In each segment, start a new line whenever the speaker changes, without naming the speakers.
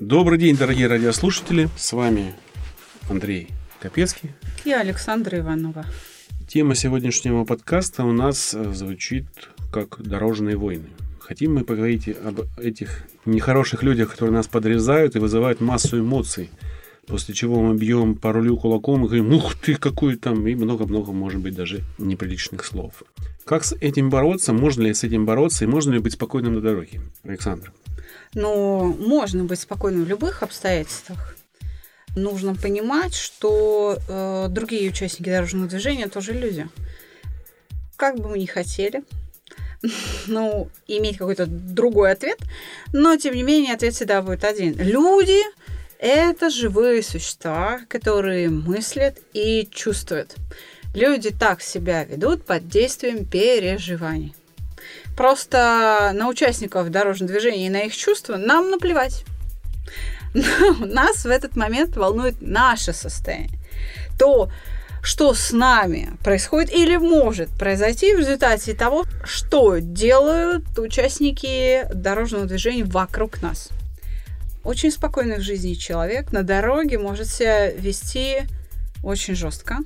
Добрый день, дорогие радиослушатели. С вами Андрей Капецкий.
И Александра Иванова.
Тема сегодняшнего подкаста у нас э, звучит как «Дорожные войны». Хотим мы поговорить об этих нехороших людях, которые нас подрезают и вызывают массу эмоций. После чего мы бьем по рулю кулаком и говорим «Ух ты, какой там!» и много-много, может быть, даже неприличных слов. Как с этим бороться? Можно ли с этим бороться? И можно ли быть спокойным на дороге? Александр.
Ну, можно быть спокойным в любых обстоятельствах. Нужно понимать, что э, другие участники дорожного движения тоже люди. Как бы мы ни хотели, ну, иметь какой-то другой ответ, но, тем не менее, ответ всегда будет один. Люди – это живые существа, которые мыслят и чувствуют. Люди так себя ведут под действием переживаний. Просто на участников дорожного движения и на их чувства нам наплевать. Но нас в этот момент волнует наше состояние. То, что с нами происходит или может произойти в результате того, что делают участники дорожного движения вокруг нас. Очень спокойный в жизни человек на дороге может себя вести очень жестко,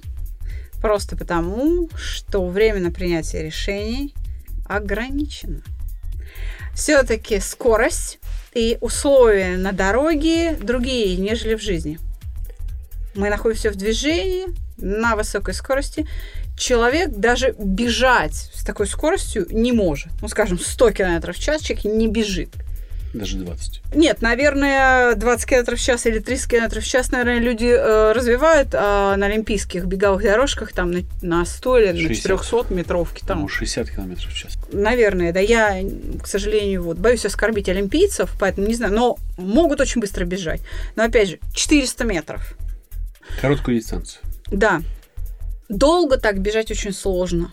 просто потому, что время на принятие решений ограничено. Все-таки скорость и условия на дороге другие, нежели в жизни. Мы находимся в движении на высокой скорости. Человек даже бежать с такой скоростью не может. Ну, скажем, 100 км в час человек не бежит.
Даже 20.
Нет, наверное, 20 км в час или 30 км в час, наверное, люди э, развивают а на олимпийских беговых дорожках там на, на 100 или 60. на 400 метровке. Там.
Ну, 60 км в час.
Наверное, да. Я, к сожалению, вот, боюсь оскорбить олимпийцев, поэтому не знаю, но могут очень быстро бежать. Но, опять же, 400 метров.
Короткую дистанцию.
Да. Долго так бежать очень сложно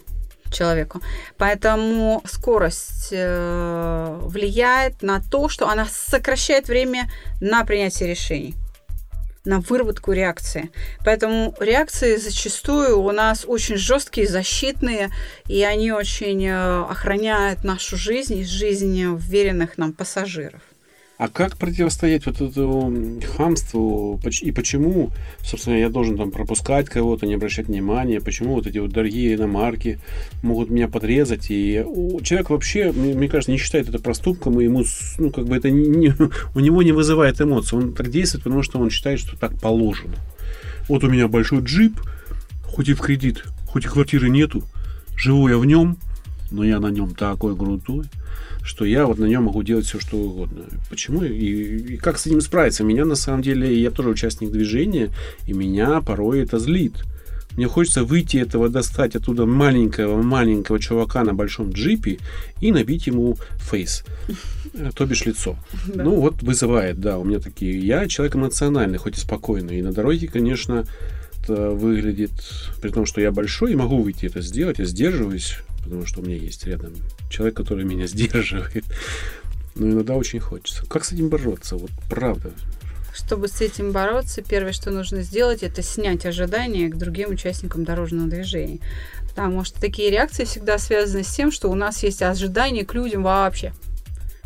человеку. Поэтому скорость э, влияет на то, что она сокращает время на принятие решений на выработку реакции. Поэтому реакции зачастую у нас очень жесткие, защитные, и они очень э, охраняют нашу жизнь и жизнь вверенных нам пассажиров.
А как противостоять вот этому хамству? И почему, собственно, я должен там пропускать кого-то, не обращать внимания, почему вот эти вот дорогие иномарки могут меня подрезать, и человек вообще, мне кажется, не считает это проступком, и ему, ну, как бы это не, у него не вызывает эмоций, он так действует, потому что он считает, что так положено. Вот у меня большой джип, хоть и в кредит, хоть и квартиры нету, живу я в нем, но я на нем такой крутой, что я вот на нем могу делать все, что угодно. Почему и, и как с этим справиться? Меня на самом деле, я тоже участник движения, и меня порой это злит. Мне хочется выйти этого, достать оттуда маленького-маленького чувака на большом джипе и набить ему фейс, э, то бишь лицо. Да. Ну вот вызывает, да, у меня такие. Я человек эмоциональный, хоть и спокойный. И на дороге, конечно, это выглядит, при том, что я большой и могу выйти это сделать, я сдерживаюсь, потому что у меня есть рядом человек, который меня сдерживает. Но иногда очень хочется. Как с этим бороться? Вот правда.
Чтобы с этим бороться, первое, что нужно сделать, это снять ожидания к другим участникам дорожного движения. Потому что такие реакции всегда связаны с тем, что у нас есть ожидания к людям вообще.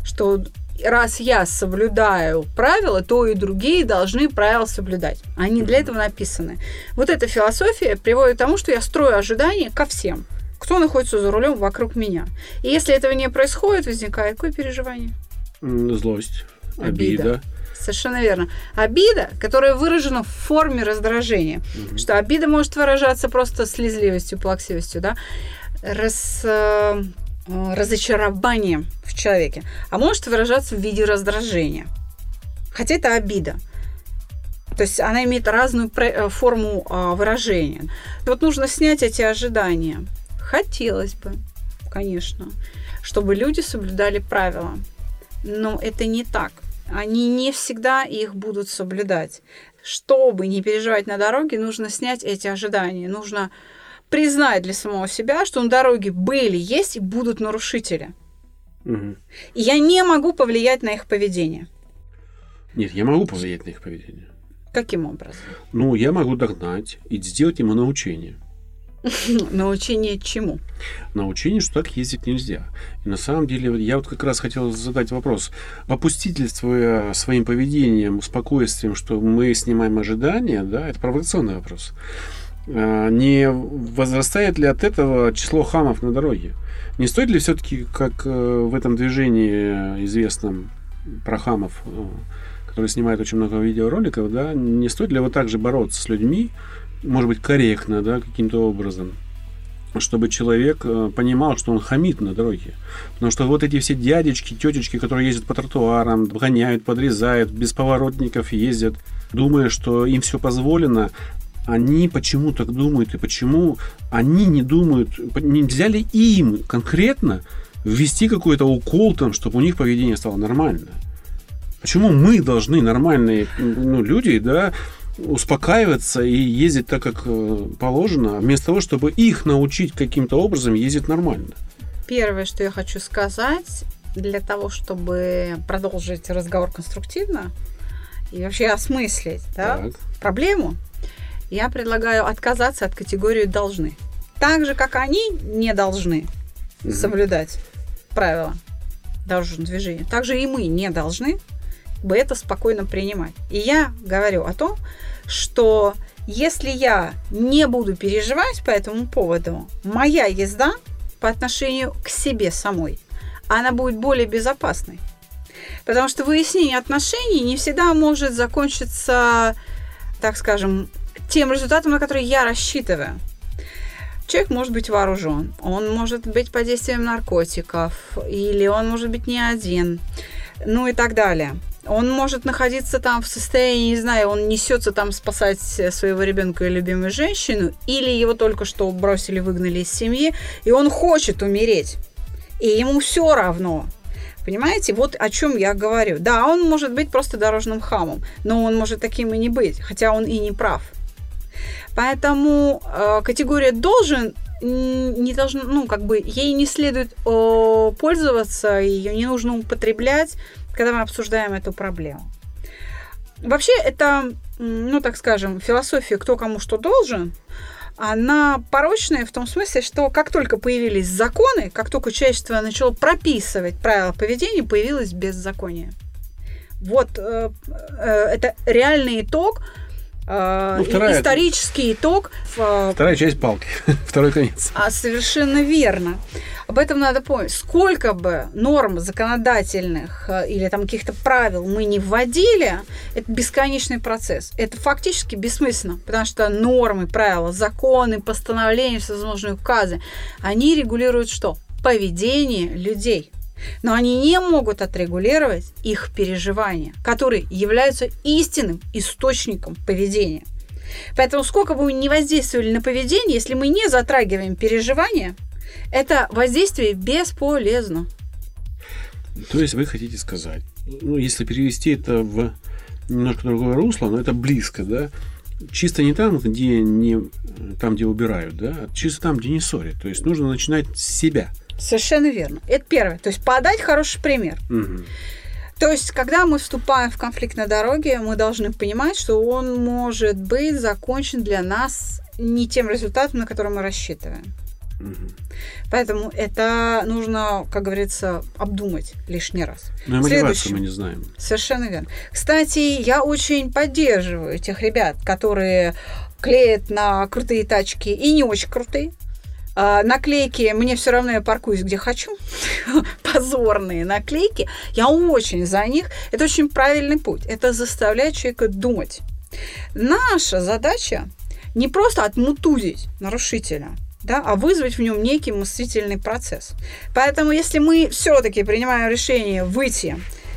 Что раз я соблюдаю правила, то и другие должны правила соблюдать. Они для этого написаны. Вот эта философия приводит к тому, что я строю ожидания ко всем кто находится за рулем вокруг меня. И если этого не происходит, возникает какое переживание?
Злость, обида. обида.
Совершенно верно. Обида, которая выражена в форме раздражения. Угу. Что обида может выражаться просто слезливостью, плаксивостью, да, Раз, э, разочарованием в человеке, а может выражаться в виде раздражения. Хотя это обида. То есть она имеет разную э, форму а, выражения. Вот нужно снять эти ожидания. Хотелось бы, конечно, чтобы люди соблюдали правила. Но это не так. Они не всегда их будут соблюдать. Чтобы не переживать на дороге, нужно снять эти ожидания. Нужно признать для самого себя, что на дороге были, есть и будут нарушители. Угу. И я не могу повлиять на их поведение.
Нет, я могу повлиять на их поведение.
Каким образом?
Ну, я могу догнать и сделать ему научение.
Научение чему?
Научение, что так ездить нельзя. И на самом деле, я вот как раз хотел задать вопрос. Попустительствуя своим поведением, спокойствием, что мы снимаем ожидания, да, это провокационный вопрос. А, не возрастает ли от этого число хамов на дороге? Не стоит ли все-таки, как э, в этом движении известном про хамов, э, который снимает очень много видеороликов, да, не стоит ли вот так же бороться с людьми, может быть, корректно, да, каким-то образом, чтобы человек э, понимал, что он хамит на дороге. Потому что вот эти все дядечки, тетечки, которые ездят по тротуарам, гоняют, подрезают, без поворотников ездят, думая, что им все позволено, они почему так думают и почему они не думают, нельзя ли им конкретно ввести какой-то укол там, чтобы у них поведение стало нормально? Почему мы должны, нормальные ну, люди, да, успокаиваться и ездить так, как э, положено, вместо того, чтобы их научить каким-то образом ездить нормально.
Первое, что я хочу сказать, для того, чтобы продолжить разговор конструктивно и вообще осмыслить да, проблему, я предлагаю отказаться от категории должны. Так же, как они не должны mm-hmm. соблюдать правила дорожного движения, так же и мы не должны бы это спокойно принимать. И я говорю о том, что если я не буду переживать по этому поводу, моя езда по отношению к себе самой, она будет более безопасной. Потому что выяснение отношений не всегда может закончиться, так скажем, тем результатом, на который я рассчитываю. Человек может быть вооружен, он может быть под действием наркотиков, или он может быть не один, ну и так далее. Он может находиться там в состоянии, не знаю, он несется там спасать своего ребенка и любимую женщину, или его только что бросили, выгнали из семьи, и он хочет умереть. И ему все равно. Понимаете, вот о чем я говорю. Да, он может быть просто дорожным хамом, но он может таким и не быть, хотя он и не прав. Поэтому э, категория должен не должна, ну, как бы, ей не следует э, пользоваться, ее не нужно употреблять когда мы обсуждаем эту проблему. Вообще это, ну так скажем, философия «кто кому что должен», она порочная в том смысле, что как только появились законы, как только человечество начало прописывать правила поведения, появилось беззаконие. Вот э, э, это реальный итог ну, вторая, исторический итог.
Вторая часть палки, второй конец.
А, совершенно верно. Об этом надо помнить. Сколько бы норм законодательных э, или там каких-то правил мы не вводили, это бесконечный процесс. Это фактически бессмысленно, потому что нормы, правила, законы, постановления, всевозможные указы, они регулируют что? Поведение людей. Но они не могут отрегулировать их переживания, которые являются истинным источником поведения. Поэтому сколько бы мы ни воздействовали на поведение, если мы не затрагиваем переживания, это воздействие бесполезно.
То есть вы хотите сказать, ну, если перевести это в немножко другое русло, но это близко, да, чисто не там, где не там, где убирают, да, а чисто там, где не ссорят. То есть нужно начинать с себя –
Совершенно верно. Это первое. То есть подать хороший пример. Угу. То есть, когда мы вступаем в конфликт на дороге, мы должны понимать, что он может быть закончен для нас не тем результатом, на который мы рассчитываем. Угу. Поэтому это нужно, как говорится, обдумать лишний раз.
Но ну, мотивацию мы не знаем.
Совершенно верно. Кстати, я очень поддерживаю тех ребят, которые клеят на крутые тачки и не очень крутые. А, наклейки, мне все равно я паркуюсь где хочу, позорные наклейки, я очень за них. Это очень правильный путь. Это заставляет человека думать. Наша задача не просто отмутузить нарушителя, да, а вызвать в нем некий мыслительный процесс. Поэтому, если мы все-таки принимаем решение выйти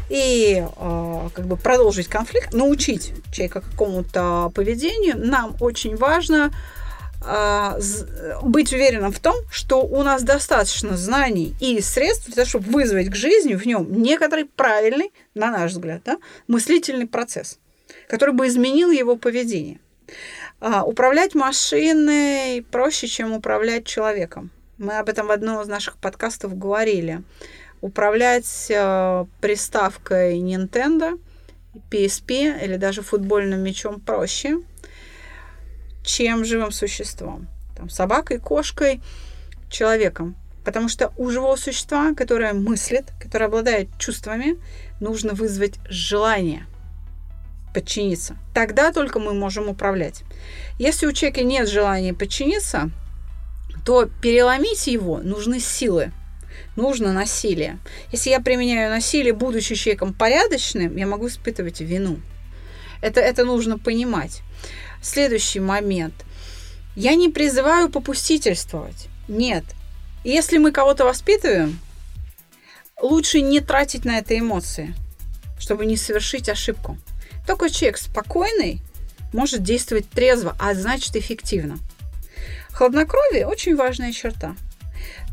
и э, как бы продолжить конфликт, научить человека какому-то поведению, нам очень важно быть уверенным в том, что у нас достаточно знаний и средств для того, чтобы вызвать к жизни в нем некоторый правильный, на наш взгляд, да, мыслительный процесс, который бы изменил его поведение. А, управлять машиной проще, чем управлять человеком. Мы об этом в одном из наших подкастов говорили. Управлять э, приставкой Nintendo, PSP или даже футбольным мячом проще – чем живым существом. там, собакой, кошкой, человеком. Потому что у живого существа, которое мыслит, которое обладает чувствами, нужно вызвать желание подчиниться. Тогда только мы можем управлять. Если у человека нет желания подчиниться, то переломить его нужны силы, нужно насилие. Если я применяю насилие, будучи человеком порядочным, я могу испытывать вину. Это, это нужно понимать. Следующий момент. Я не призываю попустительствовать. Нет. Если мы кого-то воспитываем, лучше не тратить на это эмоции, чтобы не совершить ошибку. Только человек спокойный может действовать трезво, а значит эффективно. Хладнокровие очень важная черта.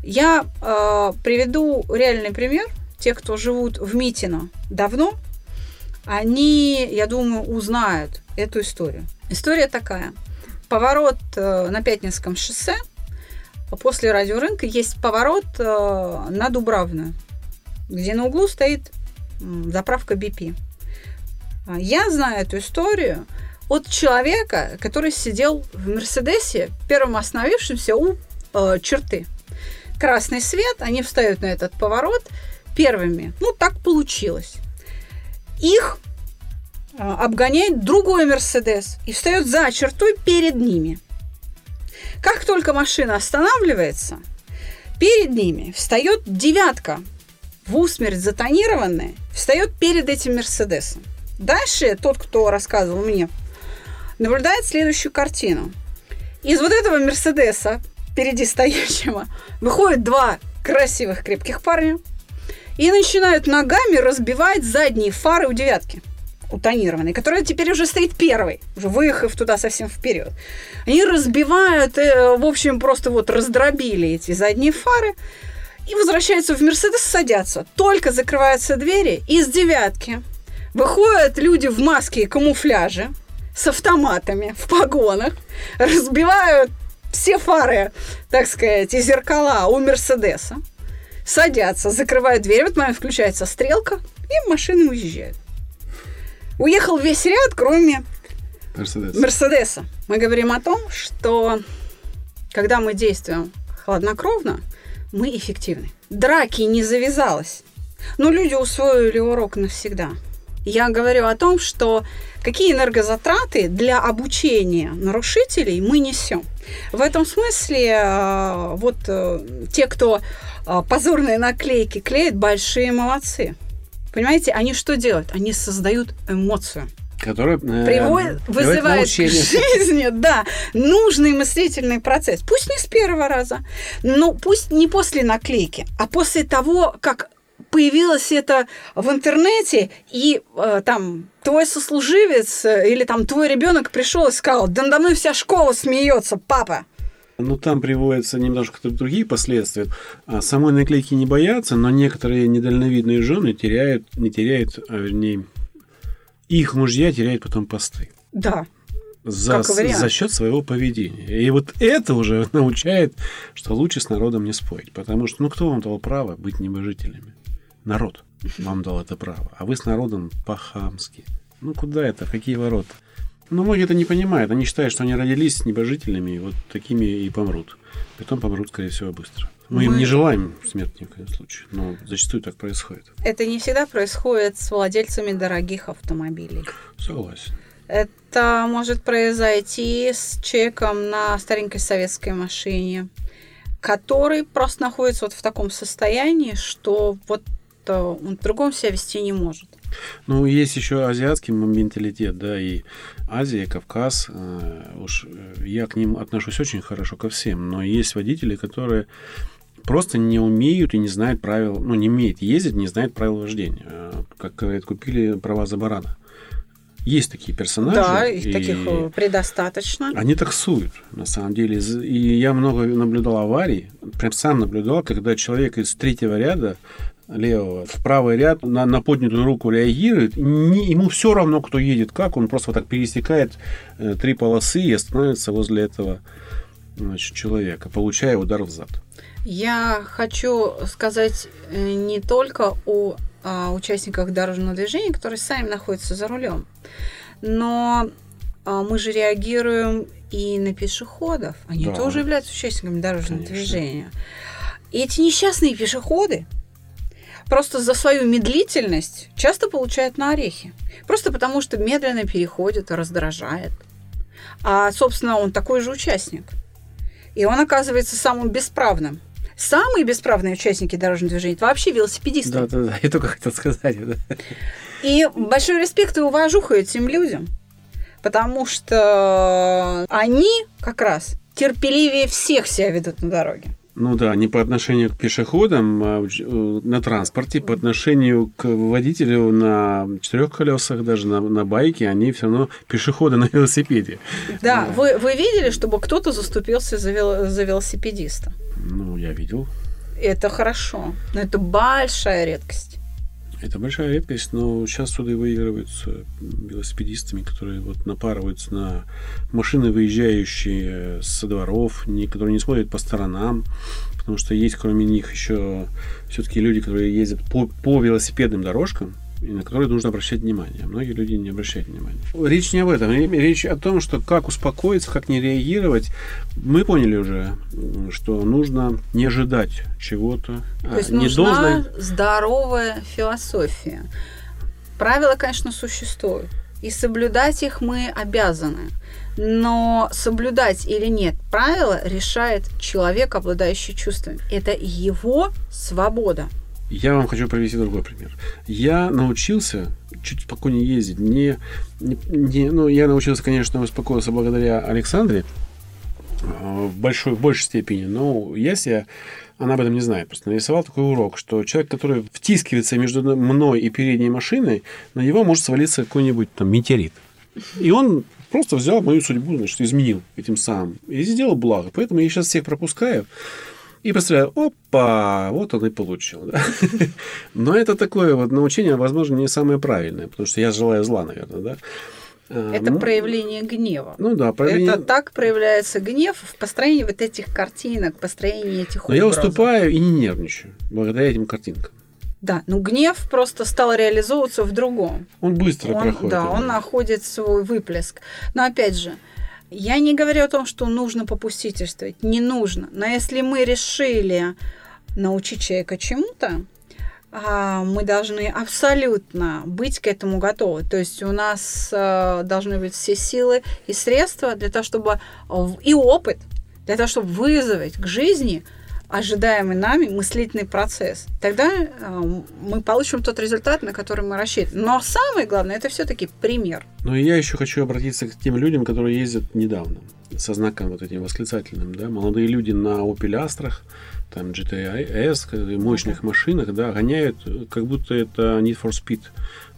Я э, приведу реальный пример. Те, кто живут в Митино давно, они, я думаю, узнают эту историю. История такая. Поворот э, на Пятницком шоссе. После радиорынка есть поворот э, на Дубравную, где на углу стоит заправка BP. Я знаю эту историю от человека, который сидел в Мерседесе, первым остановившимся у э, черты. Красный свет, они встают на этот поворот первыми. Ну, так получилось. Их э, обгоняет другой Мерседес и встает за чертой перед ними. Как только машина останавливается, перед ними встает девятка, в усмерть затонированная, встает перед этим Мерседесом. Дальше тот, кто рассказывал мне, наблюдает следующую картину. Из вот этого Мерседеса, впереди стоящего, выходят два красивых крепких парня и начинают ногами разбивать задние фары у девятки у тонированной, которая теперь уже стоит первой, уже выехав туда совсем вперед. Они разбивают, э, в общем, просто вот раздробили эти задние фары и возвращаются в Мерседес, садятся. Только закрываются двери, из девятки выходят люди в маске и камуфляже, с автоматами в погонах, разбивают все фары, так сказать, и зеркала у Мерседеса, садятся, закрывают дверь, в этот момент включается стрелка, и машины уезжают. Уехал весь ряд, кроме Мерседеса. Мерседеса. Мы говорим о том, что когда мы действуем хладнокровно, мы эффективны. Драки не завязалось. Но люди усвоили урок навсегда. Я говорю о том, что какие энергозатраты для обучения нарушителей мы несем. В этом смысле э, вот э, те, кто э, позорные наклейки клеят, большие молодцы. Понимаете, они что делают? Они создают эмоцию
которая
Приводит, вызывает к жизни, да, нужный мыслительный процесс. Пусть не с первого раза, но пусть не после наклейки, а после того, как появилось это в интернете, и э, там твой сослуживец э, или там твой ребенок пришел и сказал, да надо мной вся школа смеется, папа.
Ну, там приводятся немножко другие последствия. А самой наклейки не боятся, но некоторые недальновидные жены теряют, не теряют, а вернее, их мужья теряют потом посты.
Да.
За, за счет своего поведения. И вот это уже научает, что лучше с народом не спорить. Потому что, ну, кто вам дал право быть небожителями? Народ вам дал это право. А вы с народом по-хамски. Ну куда это? Какие ворота? Но многие это не понимают. Они считают, что они родились небожителями, и вот такими и помрут. Потом помрут, скорее всего, быстро. Мы, Мы им не желаем смерти ни в коем случае, но зачастую так происходит.
Это не всегда происходит с владельцами дорогих автомобилей.
Согласен.
Это может произойти с человеком на старенькой советской машине, который просто находится вот в таком состоянии, что вот он по-другому себя вести не может.
Ну, есть еще азиатский менталитет, да, и Азия, Кавказ, э, уж э, я к ним отношусь очень хорошо ко всем, но есть водители, которые просто не умеют и не знают правил, ну, не умеют ездить, не знают правил вождения. Э, как говорят, купили права за барана. Есть такие персонажи.
Да, их таких предостаточно.
Они таксуют, на самом деле. И я много наблюдал аварий, прям сам наблюдал, когда человек из третьего ряда левого в правый ряд на, на поднятую руку реагирует, не, ему все равно, кто едет как, он просто вот так пересекает э, три полосы и остановится возле этого значит, человека, получая удар в зад.
Я хочу сказать э, не только о, о участниках дорожного движения, которые сами находятся за рулем, но а, мы же реагируем и на пешеходов. Они
Да.
тоже являются участниками дорожного
Конечно.
движения. И эти несчастные пешеходы просто за свою медлительность часто получают на орехи. Просто потому, что медленно переходит раздражает. А, собственно, он такой же участник. И он оказывается самым бесправным. Самые бесправные участники дорожного движения – это вообще велосипедисты.
Да, да, да. Я только хотел сказать. Да.
И большой респект и уважуха этим людям, потому что они как раз терпеливее всех себя ведут на дороге.
Ну да, не по отношению к пешеходам а э, на транспорте, по отношению к водителю на четырех колесах, даже на, на байке, они все равно пешеходы на велосипеде.
Да,
Да.
Вы, вы видели, чтобы кто-то заступился за, вел- за велосипедиста?
Ну, я видел.
Это хорошо, но это большая редкость.
Это большая редкость, но сейчас суды выигрываются велосипедистами, которые вот напарываются на машины, выезжающие со дворов, не, которые не смотрят по сторонам, потому что есть кроме них еще все-таки люди, которые ездят по, по велосипедным дорожкам, и на которые нужно обращать внимание. Многие люди не обращают внимания. Речь не об этом. Ре- Речь о том, что как успокоиться, как не реагировать. Мы поняли уже, что нужно не ожидать чего-то.
То
а,
есть
не
нужна
должно-
здоровая философия. Правила, конечно, существуют. И соблюдать их мы обязаны. Но соблюдать или нет правила решает человек, обладающий чувствами. Это его свобода.
Я вам хочу привести другой пример. Я научился чуть спокойнее ездить. Не, не, не- ну, я научился, конечно, успокоиться благодаря Александре э, в большой, в большей степени. Но я себя, она об этом не знает, просто нарисовал такой урок, что человек, который втискивается между мной и передней машиной, на него может свалиться какой-нибудь там метеорит. И он просто взял мою судьбу, значит, изменил этим самым. И сделал благо. Поэтому я сейчас всех пропускаю. И представляю, опа, вот он и получил. да. Но это такое вот научение, возможно, не самое правильное, потому что я желаю зла, наверное, да. А,
Это
ну,
проявление гнева.
Ну да, проявление...
Это так проявляется гнев в построении вот этих картинок, построении этих
Но я
образов.
уступаю и не нервничаю благодаря этим картинкам.
Да, ну гнев просто стал реализовываться в другом.
Он быстро
Он,
проходит.
да, он находит свой выплеск. Но опять же, я не говорю о том, что нужно попустительствовать. Не нужно. Но если мы решили научить человека чему-то, а, мы должны абсолютно быть к этому готовы. То есть у нас а, должны быть все силы и средства для того, чтобы и опыт для того, чтобы вызвать к жизни ожидаемый нами мыслительный процесс. Тогда а, мы получим тот результат, на который мы рассчитываем. Но самое главное, это все-таки пример.
Но я еще хочу обратиться к тем людям, которые ездят недавно со знаком вот этим восклицательным, да, молодые люди на Opel Astra, там GTI S, бы мощных машинах, да, гоняют, э, как будто это Need for Speed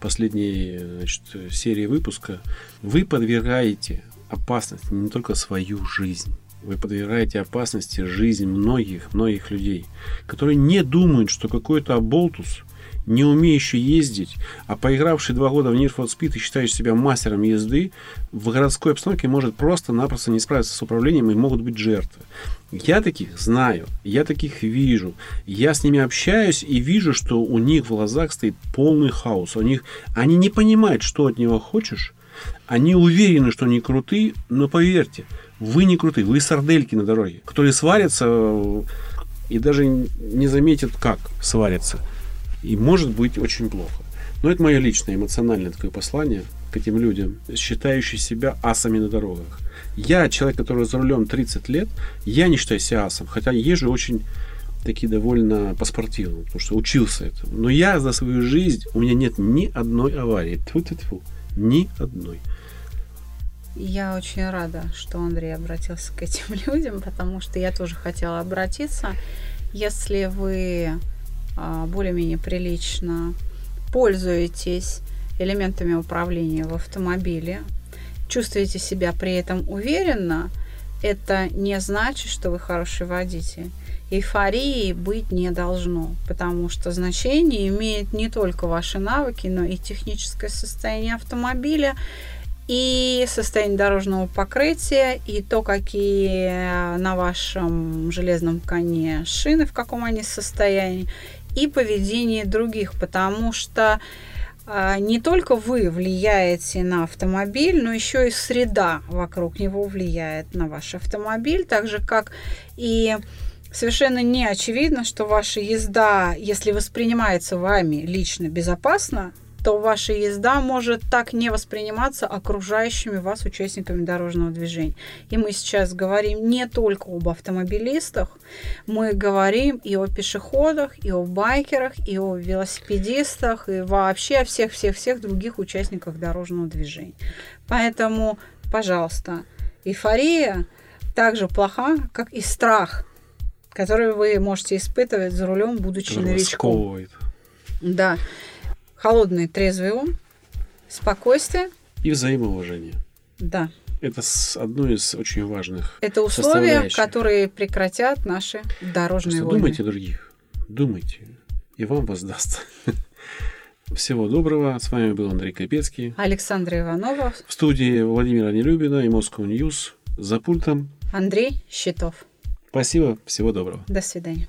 последней значит, серии выпуска. Вы подвергаете опасности не только свою жизнь, вы подвергаете опасности жизнь многих, многих людей, которые не думают, что какой-то оболтус, не умеющий ездить, а поигравший два года в Need for Speed и считающий себя мастером езды, в городской обстановке может просто-напросто не справиться с управлением и могут быть жертвы. Я таких знаю, я таких вижу, я с ними общаюсь и вижу, что у них в глазах стоит полный хаос. У них, они не понимают, что от него хочешь, они уверены, что они крутые, но поверьте, вы не крутые, вы сардельки на дороге, которые сварятся э, и даже не заметят, как сварятся. И может быть очень плохо. Но это мое личное эмоциональное такое послание к этим людям, считающим себя асами на дорогах. Я, человек, который за рулем 30 лет, я не считаю себя асом, хотя езжу очень таки довольно по-спортивному, потому что учился этому. Но я за свою жизнь, у меня нет ни одной аварии. тьфу тьфу тьфу Ни одной.
Я очень рада, что Андрей обратился к этим людям, потому что я тоже хотела обратиться. Если вы а, более-менее прилично пользуетесь элементами управления в автомобиле, чувствуете себя при этом уверенно, это не значит, что вы хороший водитель. Эйфории быть не должно, потому что значение имеет не только ваши навыки, но и техническое состояние автомобиля, и состояние дорожного покрытия, и то, какие на вашем железном коне шины, в каком они состоянии, и поведение других, потому что а, не только вы влияете на автомобиль, но еще и среда вокруг него влияет на ваш автомобиль, так же как и совершенно не очевидно, что ваша езда, если воспринимается вами лично безопасно, то ваша езда может так не восприниматься окружающими вас участниками дорожного движения. И мы сейчас говорим не только об автомобилистах, мы говорим и о пешеходах, и о байкерах, и о велосипедистах, и вообще о всех-всех-всех других участниках дорожного движения. Поэтому, пожалуйста, эйфория так же плоха, как и страх, который вы можете испытывать за рулем, будучи новичком. Да. Холодный, трезвый ум, спокойствие.
И взаимоуважение.
Да.
Это одно из очень важных.
Это условия, которые прекратят наши дорожные
Просто
войны.
думайте о других. Думайте. И вам воздастся. Всего доброго. С вами был Андрей Капецкий.
Александра Иванова,
В студии Владимира Нелюбина и Moscow News. За пультом.
Андрей Щитов.
Спасибо. Всего доброго.
До свидания.